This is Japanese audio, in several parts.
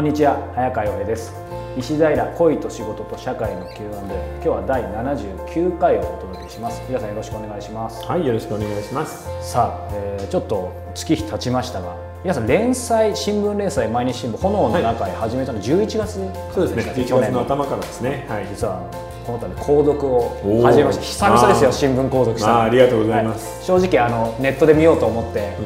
こんにちは早川洋平です。石平恋と仕事と社会の Q&A 今日は第79回をお届けします。皆さんよろしくお願いします。はいよろしくお願いします。さあ、えーちょっと月日経ちましたが皆さん連載新聞連載毎日新聞炎の中へ始めたの11月そうですねしたっけ？11月の頭からですね。はい。実はこの度購読を始めました。久々ですよ新聞購読した。のありがとうございます。は正直あのネットで見ようと思って、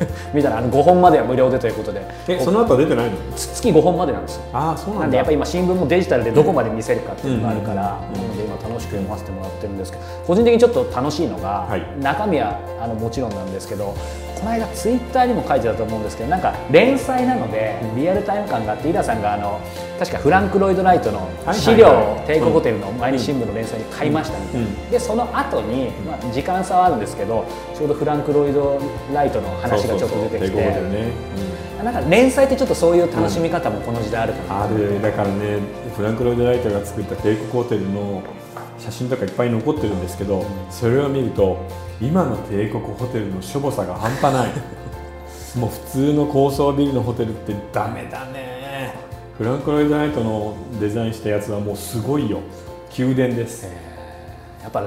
見たらあの5本までは無料でということで。えその後は出てないの？つ月5本までなんですよ。ああそうななんんでだやっぱ今新聞もデジタルでどこまで見せるかっていうのがあるから、うん。なので今楽しく読ませてもらってるんですけど個人的にちょっと楽しいのが、はい。中身はあのもちろんなんですけどこの間ツイッターにも書いてたと思うんですけどなんか連載なのでリアルタイム感があってイラさんがあの確かフランク・ロイド・ライトのはい資料を帝国ホテルの毎日新聞の連載に買いましたみたいな、うん。でその後に、まあ、時間差はあるんですけどちょうどフランク・ロイド・ライトの話がちょっと出てきて。そうそうそう帝国ホテルね、なんか連載ってちょっとそういう楽しみ方もこの時代あるかな、ある。だからねフランク・ロイド・ライトが作った帝国ホテルの写真とかいっぱい残ってるんですけど、それを見ると今の帝国ホテルのしょぼさが半端ない。もう普通の高層ビルのホテルってダメだね。フランク・ロイド・ライトのデザインしたやつはもうすごいよ。宮殿です、やっぱ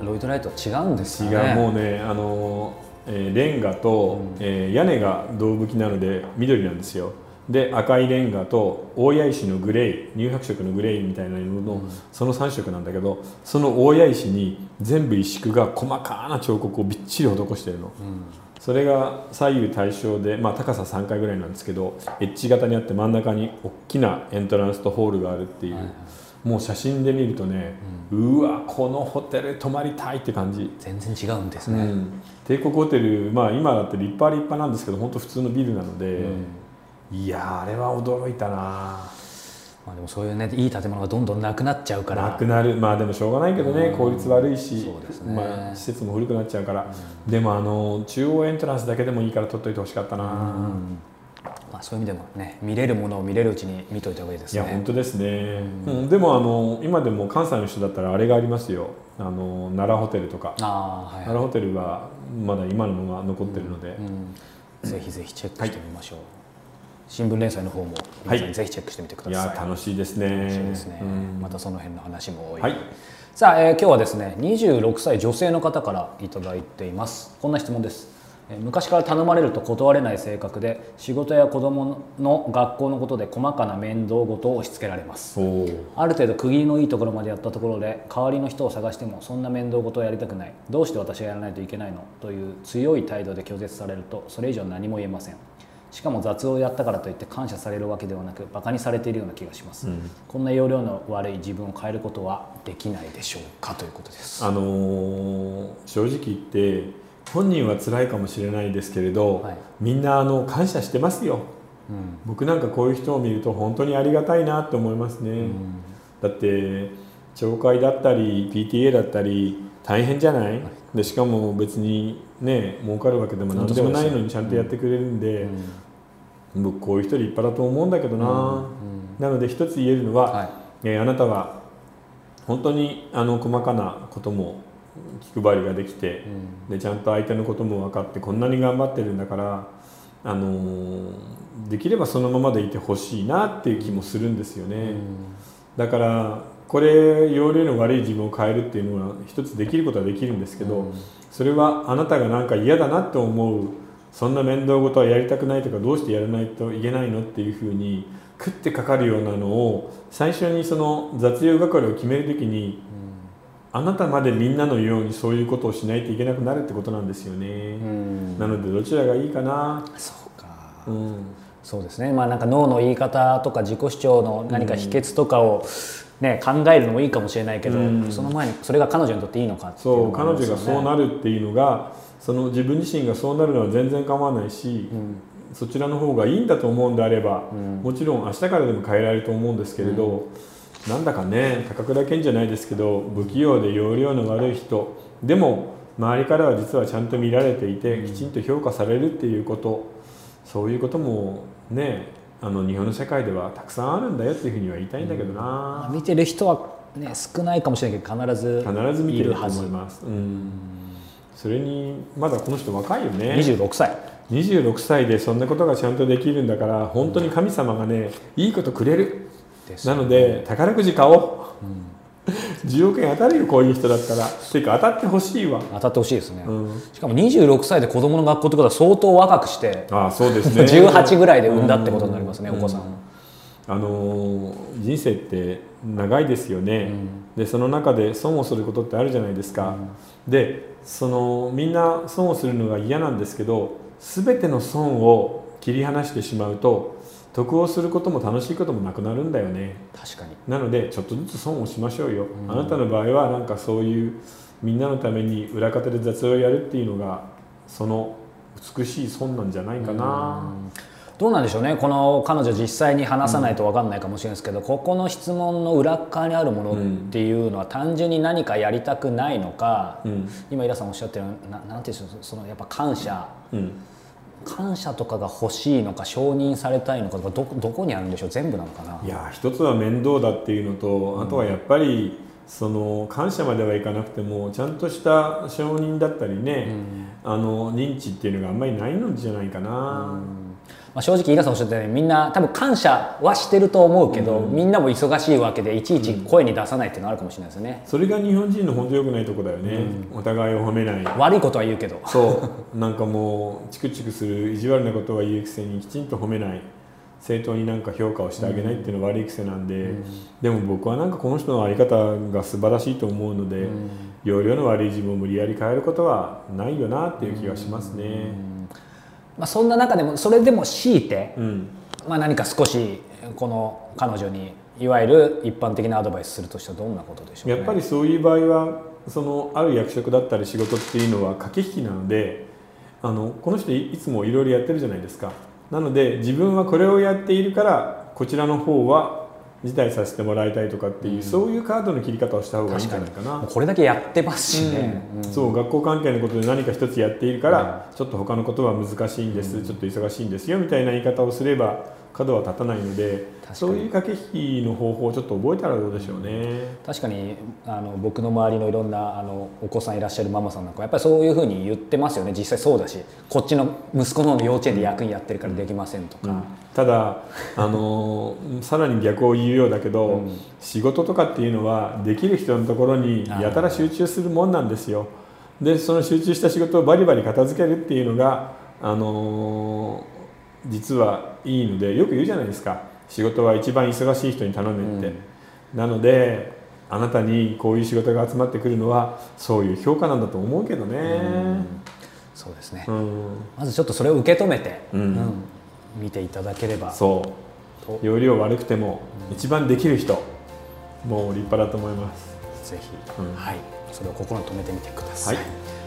ロイドライトは違うんですよ違ねう。もうねあの、えーレンガと、えー屋根が銅吹きなので緑なんですよ。で赤いレンガと大谷石のグレー乳白色のグレーみたいな色の、その3色なんだけどその大谷石に全部石工が細かな彫刻をびっちり施してるの、それが左右対称で、まあ、高さ3階ぐらいなんですけどエッジ型にあって真ん中に大きなエントランスとホールがあるっていう、もう写真で見るとね、うわこのホテル泊まりたいって感じ。全然違うんですね、うん、帝国ホテル、まあ、今だって立派は立派なんですけど本当普通のビルなので、いやーあれは驚いたなまあ、でもそういうねいい建物がどんどんなくなっちゃうから。なくなる。まあでもしょうがないけどね、効率悪いし、ね。まあ、施設も古くなっちゃうから、でもあの中央エントランスだけでもいいから取っといてほしかったな、まあ、そういう意味でもね見れるものを見れるうちに見といた方がいいですね。いや本当ですね、うん。でもあの今でも関西の人だったらあれがありますよ。あの奈良ホテルとか、ああはい、奈良ホテルはまだ今のものが残ってるので、うん、ぜひぜひチェックしてみましょう、新聞連載の方も皆さんぜひチェックしてみてくだいさい、や楽しいですね。楽しいですね、うん。またその辺の話も多い、はい。さあ、えー今日はですね26歳女性の方からいただいています。こんな質問です。えー昔から頼まれると断れない性格で仕事や子供の学校のことで細かな面倒事を押し付けられます。ある程度区切りのいいところまでやったところで代わりの人を探してもそんな面倒事をやりたくない。どうして私がやらないといけないの？という強い態度で拒絶されるとそれ以上何も言えませんしかも雑をやったからといって感謝されるわけではなくバカにされているような気がします、こんな要領の悪い自分を変えることはできないでしょうかということです。あのー正直言って本人は辛いかもしれないですけれど、はい。みんなあの感謝してますよ、僕なんかこういう人を見ると本当にありがたいなって思いますね、だって懲戒だったり PTA だったり大変じゃない、でしかも別にね儲かるわけでも何でもないのにちゃんとやってくれるんで、僕こういう人立派だと思うんだけどな、なので一つ言えるのは、はい。えーあなたは本当にあの細かなことも気配りができて、でちゃんと相手のことも分かってこんなに頑張ってるんだから、あのーできればそのままでいてほしいなっていう気もするんですよね、だからこれ容量の悪い自分を変えるっていうのは一つできることはできるんですけど、それはあなたがなんか嫌だなって思うそんな面倒事はやりたくないとかどうしてやらないといけないのっていうふうに食ってかかるようなのを最初にその雑用係を決めるときに、あなたまでみんなのようにそういうことをしないといけなくなるってことなんですよね、うん。なのでどちらがいいかな、そうか。うん、そうですね。まあなんか脳の言い方とか自己主張の何か秘訣とかを、ね、考えるのもいいかもしれないけど、うん。その前にそれが彼女にとっていいのかっていうそう彼女がそうなるっていうのがその自分自身がそうなるのは全然構わないし、そちらの方がいいんだと思うんであれば、もちろん明日からでも変えられると思うんですけれど、なんだかね高倉健じゃないですけど不器用で容量の悪い人。でも周りからは実はちゃんと見られていて、きちんと評価されるっていうこと。そういうこともねあの日本の社会ではたくさんあるんだよっていうふうには言いたいんだけどな、見てる人は、ね、少ないかもしれないけど必ず必ず見てると思います、うん、それにまだこの人若いよね。26歳。26歳でそんなことがちゃんとできるんだから本当に神様がねいいことくれる。なので宝くじ買おう、10億円当たるよこういう人だったら。っていうか当たってほしいわ。当たってほしいですね、うん。しかも26歳で子供の学校ってことは相当若くしてああそうですね。18ぐらいで産んだってことになりますね、うん。お子さん。を、あのー人生って長いですよね、でその中で損をすることってあるじゃないですか、でそのみんな損をするのが嫌なんですけど全ての損を切り離してしまうと得をすることも楽しいこともなくなるんだよね。確かに。なのでちょっとずつ損をしましょうよ、あなたの場合はなんかそういうみんなのために裏方で雑用をやるっていうのがその美しい損なんじゃないかな、どうなんでしょうね。この彼女実際に話さないと分かんないかもしれないですけど、ここの質問の裏側にあるものっていうのは単純に何かやりたくないのか、うん。今イラさんおっしゃってるななんていうんでしょうそのやっぱ感謝。うん。感謝とかが欲しいのか承認されたいのかとかどどこにあるんでしょう全部なのかな。いや一つは面倒だっていうのと、あとはやっぱりその感謝まではいかなくてもちゃんとした承認だったりね、あの認知っていうのがあんまりないのじゃないかな、まあ、正直イラさんおっしゃったようにみんな多分感謝はしてると思うけど、みんなも忙しいわけでいちいち声に出さないっていうのはあるかもしれないですよね、それが日本人の本当良くないとこだよね、お互いを褒めない。悪いことは言うけど。そう。なんかもうチクチクする意地悪なことは言うくせにきちんと褒めない。正当になんか評価をしてあげないっていうのは悪い癖なんで、でも僕はなんかこの人の在り方が素晴らしいと思うので、容量の悪い自分を無理やり変えることはないよなっていう気がしますね。まあそんな中でもそれでも強いて、うん。まあ、何か少しこの彼女にいわゆる一般的なアドバイスするとしたらどんなことでしょうね。やっぱりそういう場合はそのある役職だったり仕事っていうのは駆け引きなのであのこの人いいつもいろいろやってるじゃないですか。なので自分はこれをやっているからこちらの方は辞退させてもらいたいとかっていう、そういうカードの切り方をした方がいいんじゃないかな。これだけやってますしね、うんそう学校関係のことで何か一つやっているから、ちょっと他のことは難しいんです、ちょっと忙しいんですよみたいな言い方をすれば角は立たないのでそういう駆け引きの方法をちょっと覚えたらどうでしょうね。確かにあの僕の周りのいろんなあのお子さんいらっしゃるママさんなんかやっぱりそういうふうに言ってますよね。実際そうだしこっちの息子の幼稚園で役員やってるからできませんとか、ただ、あのーさらに逆を言うようだけど、仕事とかっていうのはできる人のところにやたら集中するもんなんですよ。でその集中した仕事をバリバリ片付けるっていうのが、あのー実はいいのでよく言うじゃないですか。仕事は一番忙しい人に頼めって、なのであなたにこういう仕事が集まってくるのはそういう評価なんだと思うけどね、そうですね、うん。まずちょっとそれを受け止めて、うん。うん。見ていただければ。そう。容量悪くても一番できる人もう立派だと思います。ぜひ、うん。はい、それを心に留めてみてください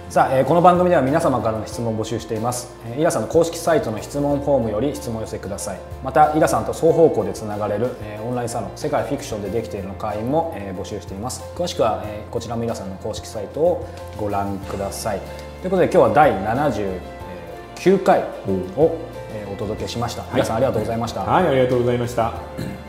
さあ、えーこの番組では皆様からの質問を募集しています、えーイラさんの公式サイトの質問フォームより質問を寄せください。またイラさんと双方向でつながれる、えーオンラインサロン世界フィクションでできているの会員も、えー募集しています。詳しくは、えーこちらもイラさんの公式サイトをご覧ください。ということで今日は第79回を、えーお届けしました、イラさんありがとうございました、はいありがとうございました